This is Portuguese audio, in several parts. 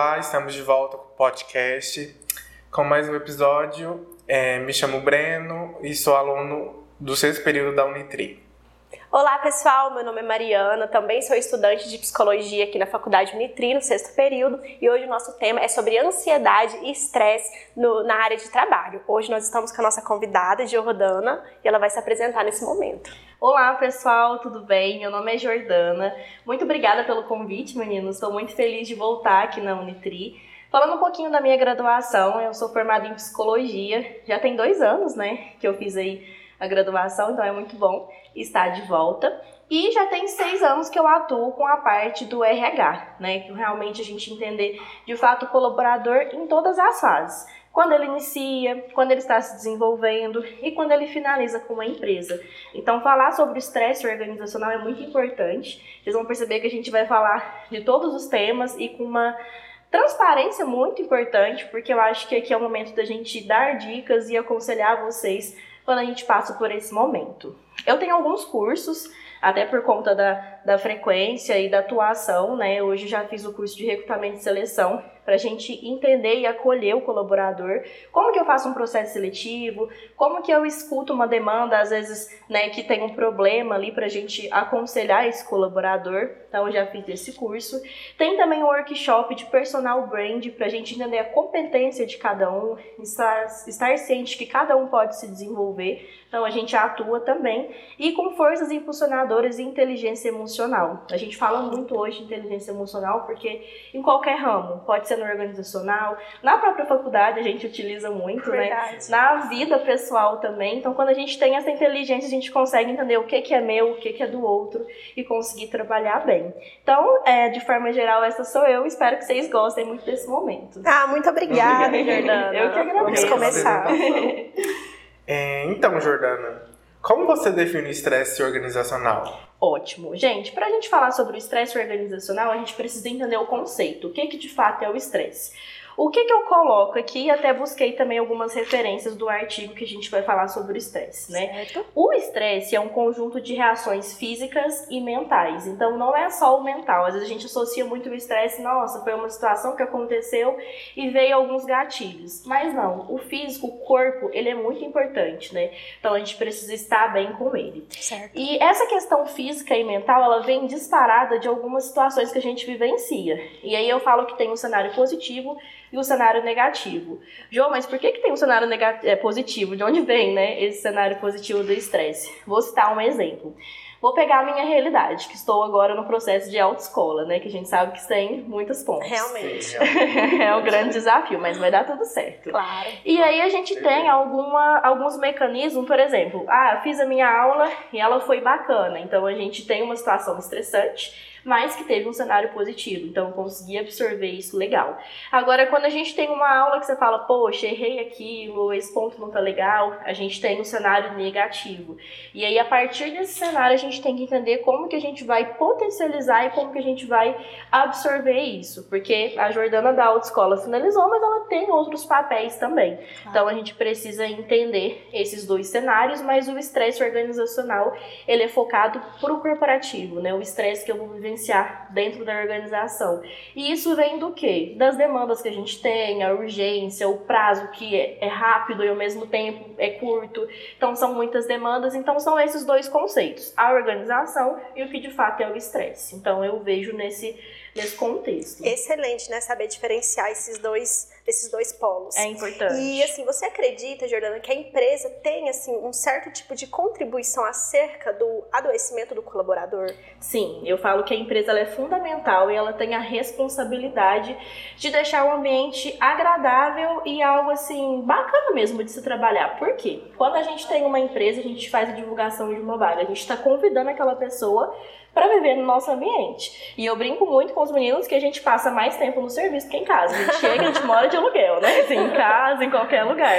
Olá, estamos de volta com o podcast, com mais um episódio. É, me chamo Breno e sou aluno do sexto período da Unitri. Olá pessoal, meu nome é Mariana, também sou estudante de psicologia aqui na Faculdade Unitri, no sexto período, e hoje o nosso tema é sobre ansiedade e estresse na área de trabalho. Hoje nós estamos com a nossa convidada, Jordana, e ela vai se apresentar nesse momento. Olá pessoal, tudo bem? Meu nome é Jordana. Muito obrigada pelo convite, meninos. Estou muito feliz de voltar aqui na Unitri. Falando um pouquinho da minha graduação, eu sou formada em psicologia. Já tem dois anos, né, que eu fiz aí a graduação, então é muito bom estar de volta. E já tem seis anos que eu atuo com a parte do RH, né? Que realmente a gente entender de fato o colaborador em todas as fases. Quando ele inicia, quando ele está se desenvolvendo e quando ele finaliza com uma empresa. Então, falar sobre o estresse organizacional é muito importante. Vocês vão perceber que a gente vai falar de todos os temas e com uma transparência muito importante, porque eu acho que aqui é o momento da gente dar dicas e aconselhar vocês quando a gente passa por esse momento. Eu tenho alguns cursos, até por conta da, da frequência e da atuação, né? Hoje já fiz o curso de recrutamento e seleção para a gente entender e acolher o colaborador. Como que eu faço um processo seletivo? Como que eu escuto uma demanda, às vezes, né, que tem um problema ali para a gente aconselhar esse colaborador. Então, eu já fiz esse curso. Tem também um workshop de personal brand para a gente entender a competência de cada um, estar, estar ciente que cada um pode se desenvolver. Então, a gente atua também. E com forças impulsionadoras e inteligência emocional. A gente fala muito hoje de inteligência emocional porque em qualquer ramo, pode ser no organizacional, na própria faculdade a gente utiliza muito, né? Verdade. né? Na vida pessoal também. Então, quando a gente tem essa inteligência, a gente consegue entender o que, que é meu, o que, que é do outro e conseguir trabalhar bem. Então, é, de forma geral, essa sou eu. Espero que vocês gostem muito desse momento. Ah, muito obrigada, Jordana. eu que agradeço. Vamos começar. é, então, Jordana, como você define o estresse organizacional? Ótimo. Gente, para a gente falar sobre o estresse organizacional, a gente precisa entender o conceito. O que, que de fato é o estresse? O que, que eu coloco aqui, até busquei também algumas referências do artigo que a gente vai falar sobre o estresse, né? Certo. O estresse é um conjunto de reações físicas e mentais, então não é só o mental. Às vezes a gente associa muito o estresse, nossa, foi uma situação que aconteceu e veio alguns gatilhos. Mas não, o físico, o corpo, ele é muito importante, né? Então a gente precisa estar bem com ele. Certo. E essa questão física e mental, ela vem disparada de algumas situações que a gente vivencia. E aí eu falo que tem um cenário positivo e o cenário negativo. João, mas por que, que tem um cenário negativo, é, positivo? De onde vem né, esse cenário positivo do estresse? Vou citar um exemplo. Vou pegar a minha realidade, que estou agora no processo de autoescola, né? Que a gente sabe que tem muitas pontas. Realmente. é um grande desafio, mas vai dar tudo certo. Claro. E aí a gente tem alguma, alguns mecanismos, por exemplo, ah, fiz a minha aula e ela foi bacana. Então a gente tem uma situação estressante mas que teve um cenário positivo. Então, consegui absorver isso legal. Agora, quando a gente tem uma aula que você fala, poxa, errei aquilo, esse ponto não tá legal, a gente tem um cenário negativo. E aí, a partir desse cenário, a gente tem que entender como que a gente vai potencializar e como que a gente vai absorver isso. Porque a Jordana da autoescola finalizou, mas ela tem outros papéis também. Então, a gente precisa entender esses dois cenários, mas o estresse organizacional, ele é focado pro corporativo, né? O estresse que eu vou vivenciar dentro da organização. E isso vem do quê? Das demandas que a gente tem, a urgência, o prazo que é, é rápido e ao mesmo tempo é curto. Então são muitas demandas, então são esses dois conceitos, a organização e o que de fato é o estresse. Então eu vejo nesse nesse contexto. Excelente, né? Saber diferenciar esses dois, esses dois polos. É importante. E assim, você acredita, Jordana, que a empresa tem assim um certo tipo de contribuição acerca do adoecimento do colaborador? Sim, eu falo que a empresa é fundamental e ela tem a responsabilidade de deixar o ambiente agradável e algo assim bacana mesmo de se trabalhar. Por quê? Quando a gente tem uma empresa, a gente faz a divulgação de uma vaga, a gente está convidando aquela pessoa para viver no nosso ambiente. E eu brinco muito com os meninos que a gente passa mais tempo no serviço que em casa. A gente chega, a gente mora de aluguel, né? Assim, em casa, em qualquer lugar.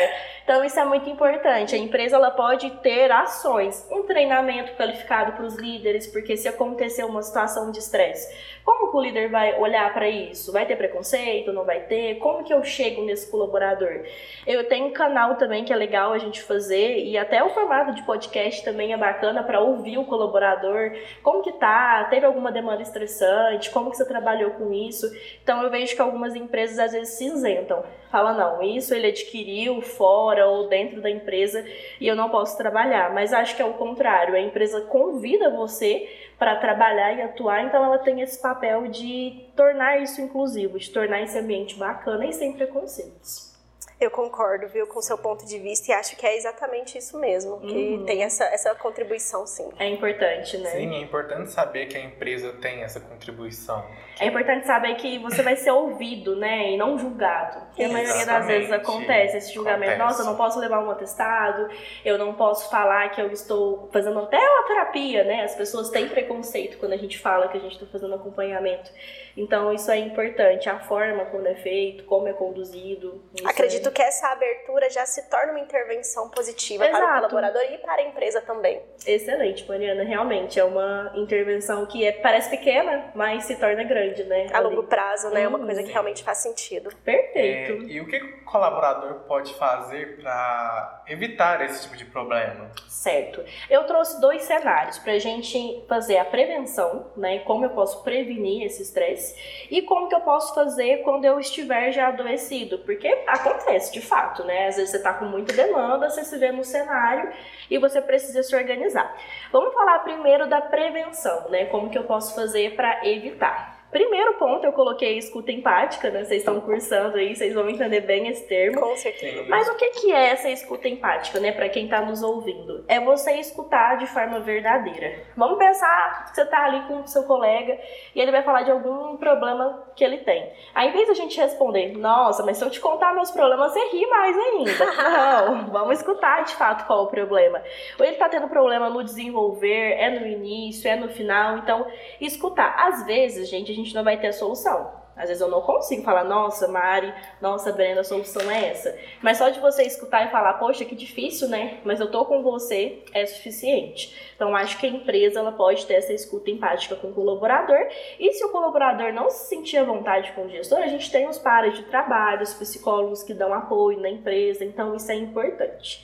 Então isso é muito importante. A empresa ela pode ter ações, um treinamento qualificado para os líderes, porque se acontecer uma situação de estresse, como que o líder vai olhar para isso? Vai ter preconceito? Não vai ter? Como que eu chego nesse colaborador? Eu tenho um canal também que é legal a gente fazer e até o formato de podcast também é bacana para ouvir o colaborador. Como que tá? Teve alguma demanda estressante? Como que você trabalhou com isso? Então eu vejo que algumas empresas às vezes se isentam. Fala, não, isso ele adquiriu fora ou dentro da empresa e eu não posso trabalhar. Mas acho que é o contrário. A empresa convida você para trabalhar e atuar, então ela tem esse papel de tornar isso inclusivo, de tornar esse ambiente bacana e sem preconceitos. Eu concordo, viu, com o seu ponto de vista e acho que é exatamente isso mesmo, que uhum. tem essa, essa contribuição, sim. É importante, né? Sim, é importante saber que a empresa tem essa contribuição. É importante saber que você vai ser ouvido, né, e não julgado. Porque a maioria das vezes acontece esse julgamento. Acontece. Nossa, eu não posso levar um atestado, eu não posso falar que eu estou fazendo até uma terapia, né? As pessoas têm preconceito quando a gente fala que a gente está fazendo acompanhamento. Então, isso é importante, a forma como é feito, como é conduzido. Acredito que essa abertura já se torna uma intervenção positiva Exato. para o colaborador e para a empresa também. Excelente, Mariana. Realmente é uma intervenção que é, parece pequena, mas se torna grande, né? A longo prazo, né? É uma coisa que realmente faz sentido. Perfeito. É, e o que o colaborador pode fazer para evitar esse tipo de problema? Certo. Eu trouxe dois cenários para a gente fazer a prevenção, né? Como eu posso prevenir esse estresse e como que eu posso fazer quando eu estiver já adoecido, porque acontece de fato, né? Às vezes você está com muita demanda, você se vê no cenário e você precisa se organizar. Vamos falar primeiro da prevenção, né? Como que eu posso fazer para evitar. Primeiro ponto, eu coloquei escuta empática, né? Vocês estão cursando aí, vocês vão entender bem esse termo. Com certeza. Mas o que, que é essa escuta empática, né? Para quem está nos ouvindo? É você escutar de forma verdadeira. Vamos pensar que você está ali com o seu colega e ele vai falar de algum problema que ele tem. Aí, em vez da gente responder, nossa, mas se eu te contar meus problemas, você ri mais ainda. Não, vamos escutar de fato qual é o problema. Ou ele está tendo problema no desenvolver, é no início, é no final. Então, escutar. Às vezes, gente, a gente não vai ter a solução. Às vezes eu não consigo falar, nossa, Mari, nossa, Brenda, a solução é essa. Mas só de você escutar e falar, poxa, que difícil, né? Mas eu tô com você, é suficiente. Então, acho que a empresa ela pode ter essa escuta empática com o colaborador. E se o colaborador não se sentir à vontade com o gestor, a gente tem os pares de trabalho, os psicólogos que dão apoio na empresa. Então, isso é importante.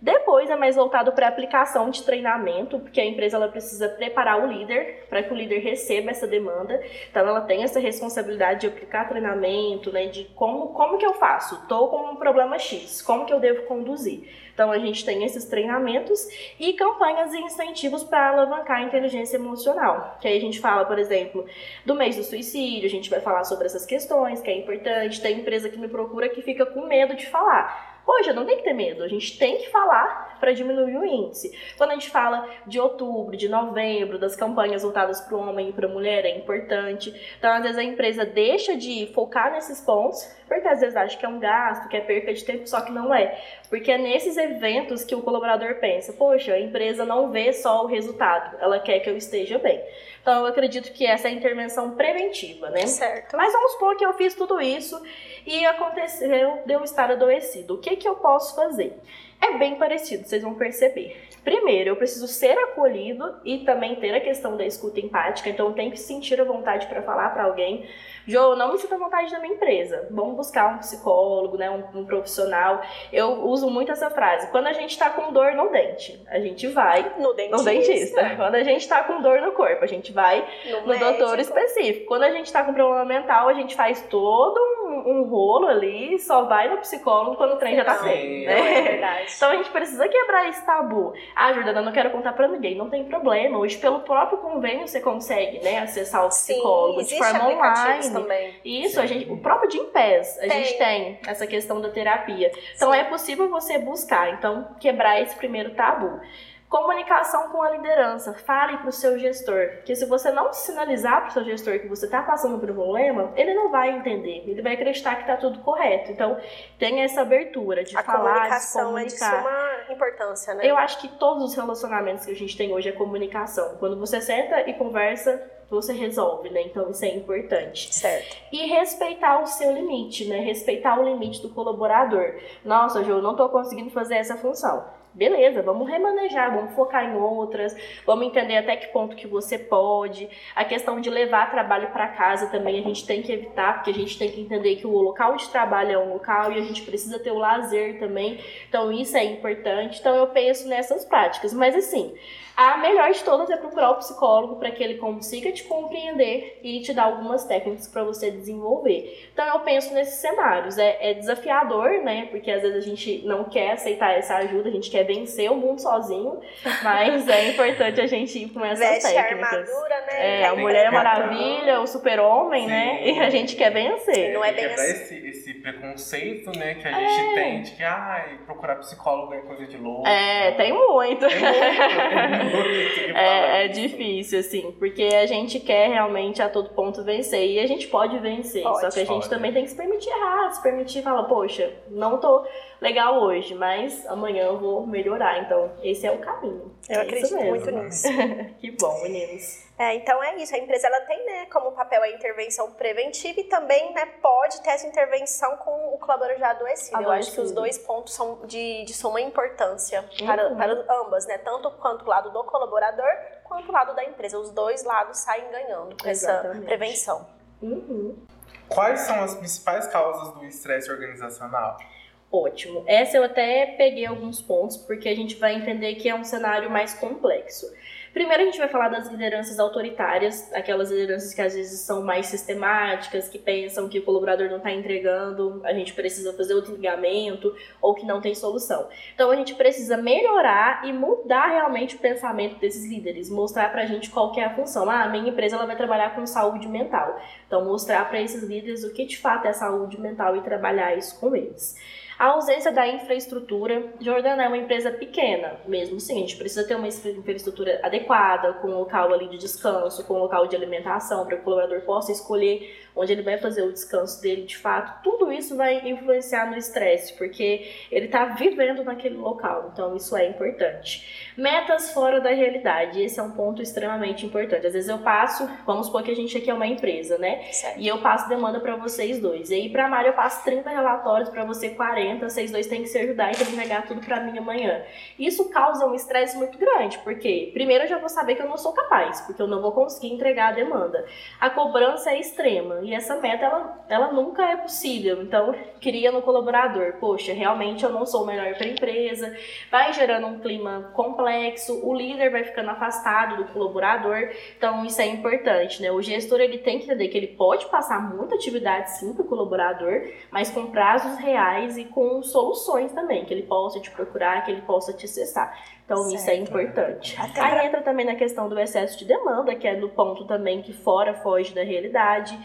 Depois é mais voltado para aplicação de treinamento, porque a empresa ela precisa preparar o líder para que o líder receba essa demanda. Então ela tem essa responsabilidade de aplicar treinamento, né, de como como que eu faço? Estou com um problema X, como que eu devo conduzir? Então a gente tem esses treinamentos e campanhas e incentivos para alavancar a inteligência emocional. Que aí a gente fala, por exemplo, do mês do suicídio, a gente vai falar sobre essas questões, que é importante. Tem empresa que me procura que fica com medo de falar. Poxa, não tem que ter medo, a gente tem que falar para diminuir o índice. Quando a gente fala de outubro, de novembro, das campanhas voltadas para o homem e para a mulher, é importante. Então, às vezes, a empresa deixa de focar nesses pontos, porque às vezes acha que é um gasto, que é perca de tempo, só que não é. Porque é nesses eventos que o colaborador pensa: poxa, a empresa não vê só o resultado, ela quer que eu esteja bem. Então, eu acredito que essa é a intervenção preventiva, né? Certo. Mas vamos supor que eu fiz tudo isso e aconteceu de eu estar adoecido. O que, que eu posso fazer? É bem parecido, vocês vão perceber. Primeiro, eu preciso ser acolhido e também ter a questão da escuta empática, então eu tenho que sentir a vontade para falar para alguém. Jo, não me sinto à vontade da minha empresa. Vamos buscar um psicólogo, né, um, um, profissional. Eu uso muito essa frase. Quando a gente está com dor no dente, a gente vai no dentista. No dentista. Quando a gente está com dor no corpo, a gente vai no, no doutor específico. Quando a gente está com problema mental, a gente faz todo um, um rolo ali, só vai no psicólogo quando o trem já tá feio. Né? É verdade. Então a gente precisa quebrar esse tabu. Ah, Jordana, não quero contar pra ninguém. Não tem problema. Hoje, pelo próprio convênio, você consegue, né, acessar o psicólogo Sim, de forma online. Também. Isso, Sim. a gente, o próprio Gimpass, a tem. gente tem essa questão da terapia. Então Sim. é possível você buscar, então, quebrar esse primeiro tabu. Comunicação com a liderança. Fale para o seu gestor. Porque se você não sinalizar para o seu gestor que você está passando por um problema, ele não vai entender. Ele vai acreditar que está tudo correto. Então, tenha essa abertura de a falar, comunicação de é de suma importância, né? Eu acho que todos os relacionamentos que a gente tem hoje é comunicação. Quando você senta e conversa, você resolve, né? Então isso é importante. Certo. E respeitar o seu limite, né? Respeitar o limite do colaborador. Nossa, Ju, eu não tô conseguindo fazer essa função beleza, vamos remanejar, vamos focar em outras, vamos entender até que ponto que você pode. A questão de levar trabalho para casa também a gente tem que evitar, porque a gente tem que entender que o local de trabalho é um local e a gente precisa ter o lazer também. Então isso é importante. Então eu penso nessas práticas, mas assim, a melhor de todas é procurar o psicólogo para que ele consiga te compreender e te dar algumas técnicas para você desenvolver. Então eu penso nesses cenários. É, é, desafiador, né? Porque às vezes a gente não quer aceitar essa ajuda, a gente quer vencer o mundo sozinho, mas é importante a gente ir com essas Veste técnicas. a armadura, né? É, a Mulher é Maravilha, o super-homem, né? E a gente quer vencer. Não é bem assim. esse, esse preconceito, né, que a gente tem de que ai, procurar psicólogo é coisa de louco. É, tem muito. Tem muito, tem muito É, é difícil, assim, porque a gente quer realmente a todo ponto vencer. E a gente pode vencer. Pode, só que a gente pode. também tem que se permitir errar, se permitir falar, poxa, não tô legal hoje, mas amanhã eu vou melhorar. Então, esse é o caminho. Eu É acredito muito nisso. Que bom, meninos. É, então é isso. A empresa ela tem, né, como papel a intervenção preventiva e também, né, pode ter essa intervenção com o colaborador já adoecido. Eu acho que os Adoecido. dois pontos são de, de suma importância para, Uhum. para ambas, né? Tanto quanto o lado do colaborador quanto o lado da empresa. Os dois lados saem ganhando com essa Exatamente. prevenção. Uhum. Quais são as principais causas do estresse organizacional? Ótimo. Essa eu até peguei alguns pontos, porque a gente vai entender que é um cenário mais complexo. Primeiro a gente vai falar das lideranças autoritárias, aquelas lideranças que às vezes são mais sistemáticas, que pensam que o colaborador não está entregando, a gente precisa fazer outro ligamento, ou que não tem solução. Então a gente precisa melhorar e mudar realmente o pensamento desses líderes, mostrar pra gente qual é a função. Ah, a minha empresa ela vai trabalhar com saúde mental. Então mostrar para esses líderes o que de fato é saúde mental e trabalhar isso com eles. A ausência da infraestrutura. Jordana é uma empresa pequena, mesmo sim. A gente precisa ter uma infraestrutura adequada, com um local ali de descanso, com um local de alimentação, para que o colaborador possa escolher onde ele vai fazer o descanso dele de fato. Tudo isso vai influenciar no estresse, porque ele está vivendo naquele local. Então, isso é importante. Metas fora da realidade. Esse é um ponto extremamente importante. Às vezes eu passo, vamos supor que a gente aqui é uma empresa, né? Certo. E eu passo demanda para vocês dois. E aí para Mari eu passo 30 relatórios, para você 40, vocês dois têm que se ajudar e tem que entregar tudo para mim amanhã. Isso causa um estresse muito grande, porque primeiro eu já vou saber que eu não sou capaz, porque eu não vou conseguir entregar a demanda. A cobrança é extrema e essa meta ela, ela nunca é possível. Então, cria no colaborador, poxa, realmente eu não sou o melhor para a empresa. Vai gerando um clima complexo, o líder vai ficando afastado do colaborador. Então, isso é importante, né? O gestor ele tem que entender que ele pode passar muita atividade sim para o colaborador, mas com prazos reais e com soluções também, que ele possa te procurar, que ele possa te acessar. Então, isso é Certo. importante. Até Aí pra- entra também na questão do excesso de demanda, que é no ponto também que fora foge da realidade.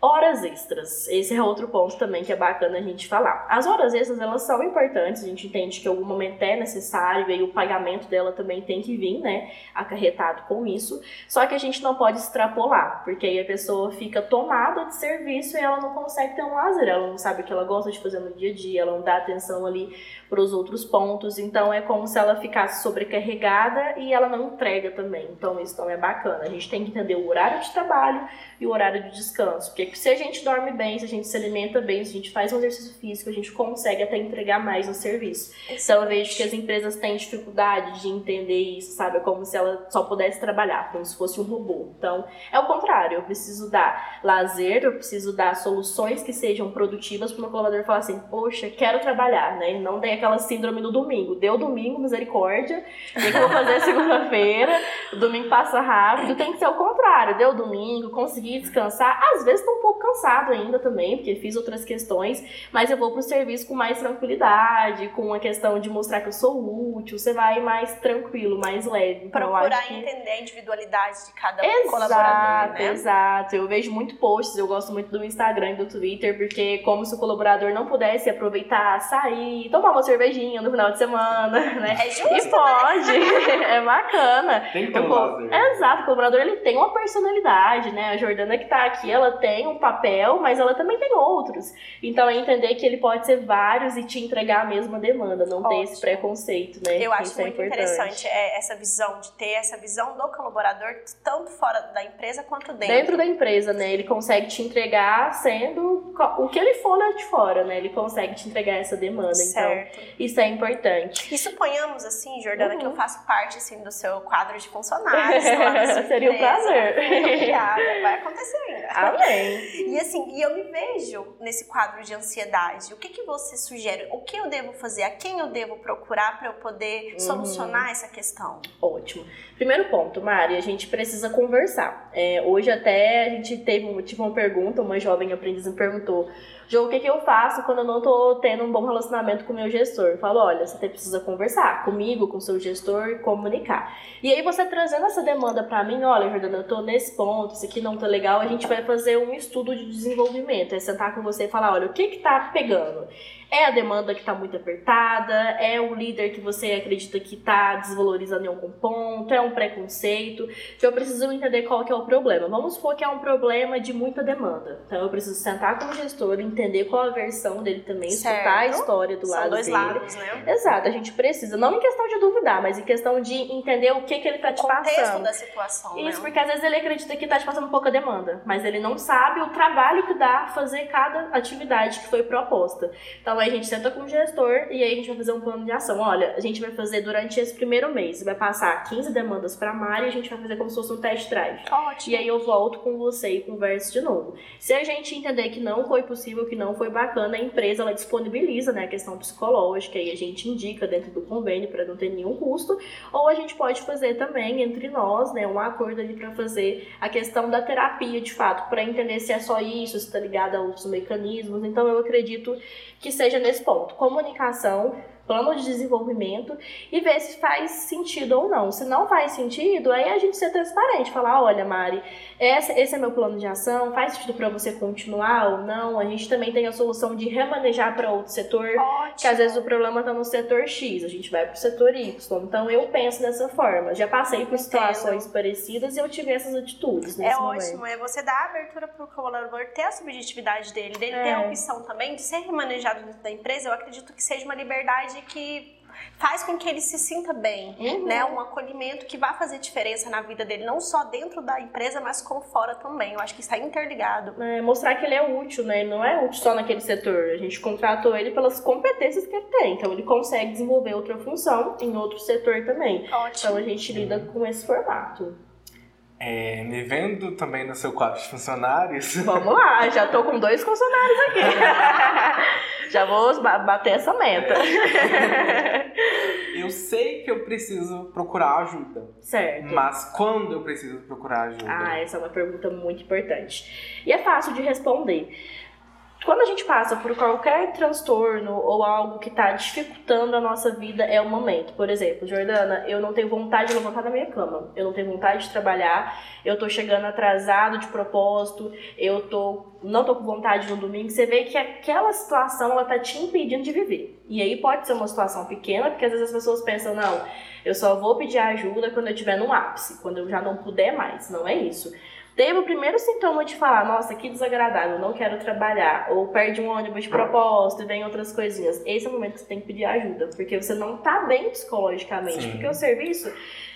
Horas extras. Esse é outro ponto também que é bacana a gente falar. As horas extras, elas são importantes, a gente entende que em algum momento é necessário e o pagamento dela também tem que vir, né, acarretado com isso. Só que a gente não pode extrapolar, porque aí a pessoa fica tomada de serviço e ela não consegue ter um lazer, ela não sabe o que ela gosta de fazer no dia a dia, ela não dá atenção ali para os outros pontos, então é como se ela ficasse sobrecarregada e ela não entrega também. Então isso não é bacana. A gente tem que entender o horário de trabalho e o horário de descanso, porque se a gente dorme bem, se a gente se alimenta bem, se a gente faz um exercício físico, a gente consegue até entregar mais no serviço. Então eu vejo que as empresas têm dificuldade de entender isso, sabe? É como se ela só pudesse trabalhar, como se fosse um robô. Então, é o contrário. Eu preciso dar lazer, eu preciso dar soluções que sejam produtivas para o meu colaborador falar assim, poxa, quero trabalhar, né? Não tem aquela síndrome do domingo. Deu domingo, misericórdia. O que eu vou fazer segunda-feira? Domingo passa rápido. Tem que ser o contrário. Deu domingo, consegui descansar. Às vezes tô um pouco cansado ainda também, porque fiz outras questões, mas eu vou pro serviço com mais tranquilidade, com a questão de mostrar que eu sou útil. Você vai mais tranquilo, mais leve. Então, Procurar que... entender a individualidade de cada Exato, colaborador, né? exato. Eu vejo muito posts, eu gosto muito do Instagram e do Twitter, porque é como se o colaborador não pudesse aproveitar, sair, tomar uma cervejinha no final de semana, né? É justo, e pode, é bacana. Tem que ter um O. Exato, o colaborador ele tem uma personalidade, né? A Jordana que tá aqui, ela tem um papel, mas ela também tem outros. Então é entender que ele pode ser vários e te entregar a mesma demanda, não ter esse Ótimo. preconceito, né? Eu acho Isso é muito importante. interessante é, essa visão de ter essa visão do colaborador tanto fora da empresa quanto dentro. Dentro da empresa, né? Ele consegue te entregar sendo o que ele for lá de fora, né? Ele consegue te entregar essa demanda. certo. Então, isso é importante. E suponhamos assim, Jordana, Uhum. que eu faço parte assim do seu quadro de funcionários Seria um prazer. Muito obrigada. Vai acontecer ainda. Amém. E assim, e eu me vejo nesse quadro de ansiedade. O que que você sugere? O que eu devo fazer? A quem eu devo procurar para eu poder Uhum. solucionar essa questão? Ótimo. Primeiro ponto, Mari, a gente precisa conversar. É, hoje até a gente teve tive uma pergunta, uma jovem aprendiz me perguntou, Jô, o que, que eu faço quando eu não tô tendo um bom relacionamento com o meu gestor? Eu falo, olha, você precisa conversar comigo, com o seu gestor e comunicar. E aí você trazendo essa demanda pra mim, olha, Jordana, eu tô nesse ponto, isso aqui não tá legal, a gente vai fazer um estudo de desenvolvimento. É sentar com você e falar, olha, o que que tá pegando? É a demanda que tá muito apertada? É o líder que você acredita que tá desvalorizando em algum ponto? É um preconceito? Então eu preciso entender qual que é o problema. Vamos supor que é um problema de muita demanda. Então eu preciso sentar com o gestor, entender qual a versão dele também, escutar a Certo. história do São lado dois dele. lados, né? Exato, a gente precisa, não em questão de duvidar, mas em questão de entender o que, que ele tá O te contexto passando. da situação, Isso, né? porque às vezes ele acredita que tá te passando pouca demanda, mas ele não sabe o trabalho que dá fazer cada atividade que foi proposta. Então aí a gente senta com o gestor e aí a gente vai fazer um plano de ação. Olha, a gente vai fazer durante esse primeiro mês, vai passar 15 demandas para a Mari e a gente vai fazer como se fosse um test drive. Ótimo. E aí eu volto com você e converso de novo. Se a gente entender que não foi possível, que não foi bacana, a empresa ela disponibiliza né, a questão psicológica e a gente indica dentro do convênio para não ter nenhum custo. Ou a gente pode fazer também entre nós, né, um acordo ali para fazer a questão da terapia de fato, para entender se é só isso, se está ligado a outros mecanismos. Então eu acredito que seja nesse ponto. Comunicação, plano de desenvolvimento e ver se faz sentido ou não. Se não faz sentido, aí a gente ser transparente, falar, olha, Mari, esse, é meu plano de ação, faz sentido para você continuar ou não. A gente também tem a solução de remanejar para outro setor, Ótimo. que às vezes o problema está no setor X, a gente vai para o setor Y. Então eu penso dessa forma. Já passei por situações parecidas e eu tive essas atitudes nesse É momento. ótimo, é você dar abertura para o colaborador ter a subjetividade dele, dele ter É. a opção também de ser remanejado dentro da empresa. Eu acredito que seja uma liberdade que faz com que ele se sinta bem, Uhum. né? Um acolhimento que vai fazer diferença na vida dele, não só dentro da empresa, mas como fora também. Eu acho que está interligado. É, mostrar que ele é útil, né? Ele não é útil só naquele setor. A gente contratou ele pelas competências que ele tem. Então ele consegue desenvolver outra função em outro setor também. Então Ótimo. a gente lida com esse formato. É, me vendo também no seu quadro de funcionários, Vamos lá, já tô com dois funcionários aqui. já vou ba- bater essa meta. eu sei que eu preciso procurar ajuda. certo. Mas quando eu preciso procurar ajuda? Ah, essa é uma pergunta muito importante. E é fácil de responder. Quando a gente passa por qualquer transtorno ou algo que está dificultando a nossa vida, é o momento. Por exemplo, Jordana, eu não tenho vontade de levantar da minha cama. Eu não tenho vontade de trabalhar. Eu tô chegando atrasado de propósito. Eu tô, não tô com vontade no domingo. Você vê que aquela situação ela tá te impedindo de viver. E aí pode ser uma situação pequena, porque às vezes as pessoas pensam, não, eu só vou pedir ajuda quando eu estiver no ápice, quando eu já não puder mais. Não é isso. Teve o primeiro sintoma de falar, nossa, que desagradável, não quero trabalhar, ou perde um ônibus de propósito e vem outras coisinhas. Esse é o momento que você tem que pedir ajuda, porque você não tá bem psicologicamente. Sim. Porque o serviço,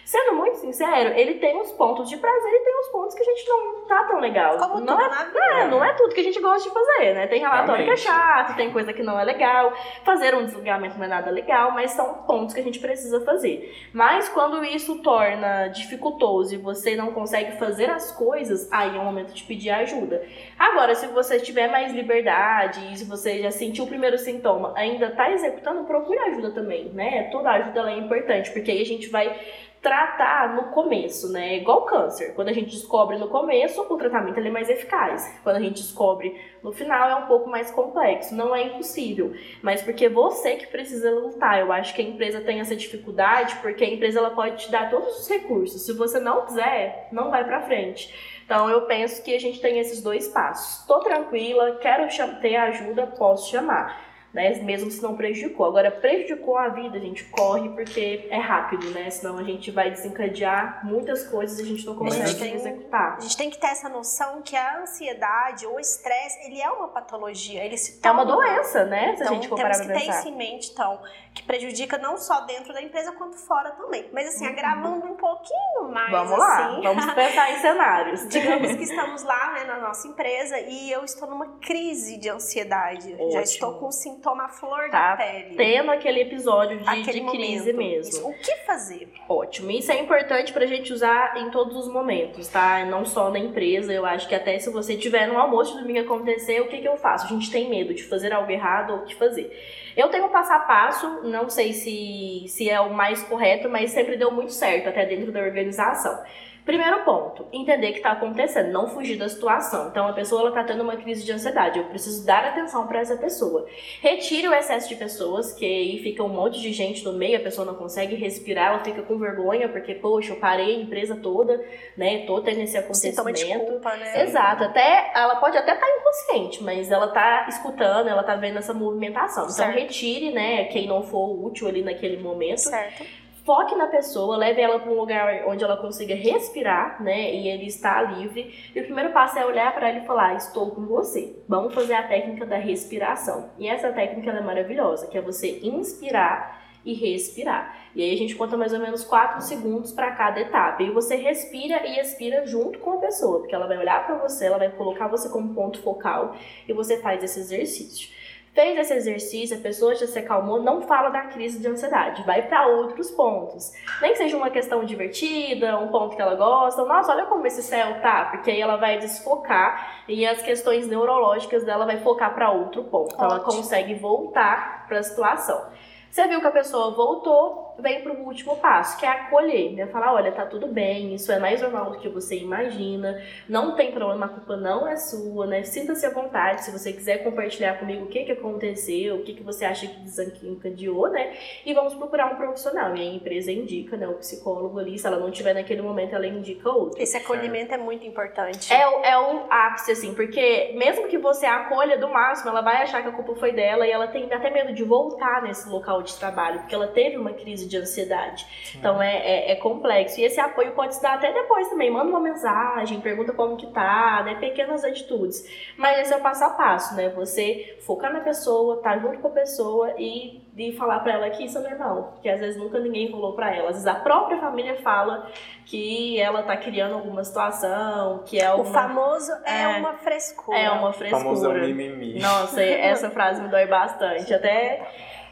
sendo muito sincero, ele tem uns pontos de prazer e tem uns pontos que a gente não tá tão legal. Como não tudo é na vida. é, não é tudo que a gente gosta de fazer, né? Tem relatório que é Realmente. chato, tem coisa que não é legal, fazer um desligamento não é nada legal, mas são pontos que a gente precisa fazer. Mas quando isso torna dificultoso e você não consegue fazer as coisas, aí é o momento de pedir ajuda. Agora, se você tiver mais liberdade e se você já sentiu o primeiro sintoma, ainda tá executando, procure ajuda também, né? Toda ajuda é importante, porque aí a gente vai tratar no começo, né? Igual câncer. Quando a gente descobre no começo, o tratamento é mais eficaz. Quando a gente descobre no final, é um pouco mais complexo. Não é impossível, mas porque você que precisa lutar. Eu acho que a empresa tem essa dificuldade porque a empresa ela pode te dar todos os recursos. Se você não quiser, não vai pra frente. Então eu penso que a gente tem esses dois passos. Tô tranquila, quero ter ajuda, posso chamar. Né? Mesmo se não prejudicou. Agora, prejudicou a vida, a gente corre porque é rápido, né? Senão a gente vai desencadear muitas coisas e a gente não consegue gente tem- executar. A gente tem que ter essa noção que a ansiedade ou o estresse, ele é uma patologia, ele se É uma doença, né? Se Então, a gente for temos que ter isso em mente, então, que prejudica não só dentro da empresa, quanto fora também. Mas, assim, Uhum. agravando um pouquinho mais, Vamos lá, assim, vamos pensar em cenários. digamos que estamos lá, né, na nossa empresa e eu estou numa crise de ansiedade. Já Ótimo. estou com sintoma à flor Tá da pele. Tendo aquele episódio de, Aquele de crise mesmo. Isso. O que fazer? Ótimo. Isso é importante pra gente usar em todos os momentos, tá? Não só na empresa. Eu acho que até se você tiver no almoço de domingo acontecer, o que, que eu faço? A gente tem medo de fazer algo errado ou o que fazer. Eu tenho um passo a passo, não sei se, se é o mais correto, mas sempre deu muito certo, até dentro da organização. Primeiro ponto, entender o que está acontecendo, não fugir da situação. Então, a pessoa está tendo uma crise de ansiedade, eu preciso dar atenção para essa pessoa. Retire o excesso de pessoas, que aí fica um monte de gente no meio, a pessoa não consegue respirar, ela fica com vergonha, porque, poxa, eu parei a empresa toda, né, tô tendo esse acontecimento. culpa, né? Exato, até ela pode até estar inconsciente, mas ela tá escutando, ela tá vendo essa movimentação. Então Certo. retire, né, quem não for útil ali naquele momento. Certo. Foque na pessoa, leve ela para um lugar onde ela consiga respirar, né, e ele está livre. E o primeiro passo é olhar para ela e falar: "Estou com você". Vamos fazer a técnica da respiração. E essa técnica é maravilhosa, que é você inspirar e respirar. E aí a gente conta mais ou menos 4 segundos para cada etapa. E você respira e expira junto com a pessoa, porque ela vai olhar para você, ela vai colocar você como ponto focal e você faz esse exercício. Fez esse exercício, a pessoa já se acalmou, não fala da crise de ansiedade, vai para outros pontos. Nem que seja uma questão divertida, um ponto que ela gosta. Nossa, olha como esse céu tá, porque aí ela vai desfocar e as questões neurológicas dela vai focar para outro ponto. Então ela consegue voltar para a situação. Você viu que a pessoa voltou, vem para o último passo, que é acolher, né? Falar, olha, tá tudo bem, isso é mais normal do que você imagina, não tem problema, a culpa não é sua, né? Sinta-se à vontade, se você quiser compartilhar comigo o que que aconteceu, o que que você acha que desencadeou, né? E vamos procurar um profissional. E a empresa indica, né? O psicólogo ali, se ela não tiver naquele momento, ela indica outro. Esse acolhimento é muito importante. É, o- é o ápice, assim, porque mesmo que você acolha do máximo, ela vai achar que a culpa foi dela e ela tem até medo de voltar nesse local de trabalho, porque ela teve uma crise de ansiedade. Então é, é, é complexo. E esse apoio pode se dar até depois também. Manda uma mensagem, pergunta como que tá, né? Pequenas atitudes. Mas esse é o passo a passo, né? Você focar na pessoa, tá junto com a pessoa e, e falar pra ela que isso é normal. Que às vezes nunca ninguém falou pra ela. Às vezes a própria família fala que ela tá criando alguma situação, que é O alguma... famoso é, É. uma frescura. É uma Famoso frescura. mimimi. Nossa, essa frase me dói bastante. Até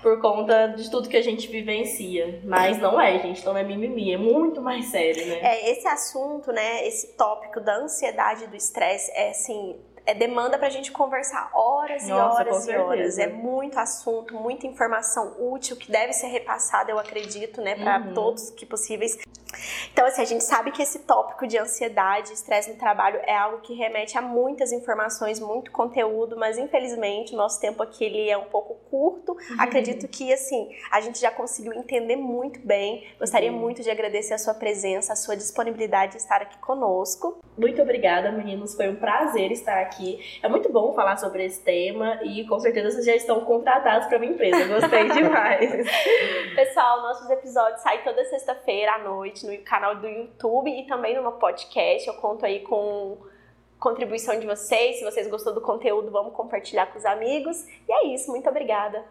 por conta de tudo que a gente vivencia. Mas não é, gente. Não é mimimi. É muito mais sério, né? É, esse assunto, né, esse tópico da ansiedade e do estresse é assim, é demanda pra gente conversar horas e Nossa, horas e horas. É muito assunto, muita informação útil que deve ser repassada, eu acredito, né, para Uhum. todos que possíveis. Então, assim, a gente sabe que esse tópico de ansiedade, estresse no trabalho é algo que remete a muitas informações, muito conteúdo, mas infelizmente o nosso tempo aqui ele é um pouco curto. Uhum. Acredito que, assim, a gente já conseguiu entender muito bem. Gostaria Uhum. muito de agradecer a sua presença, a sua disponibilidade de estar aqui conosco. Muito obrigada, meninos. Foi um prazer estar aqui. É muito bom falar sobre esse tema e com certeza vocês já estão contratados para minha empresa. Gostei demais. Pessoal, nossos episódios saem toda sexta-feira à noite no canal do YouTube e também no meu podcast. Eu conto aí com contribuição de vocês. Se vocês gostou do conteúdo, vamos compartilhar com os amigos. E é isso. Muito obrigada.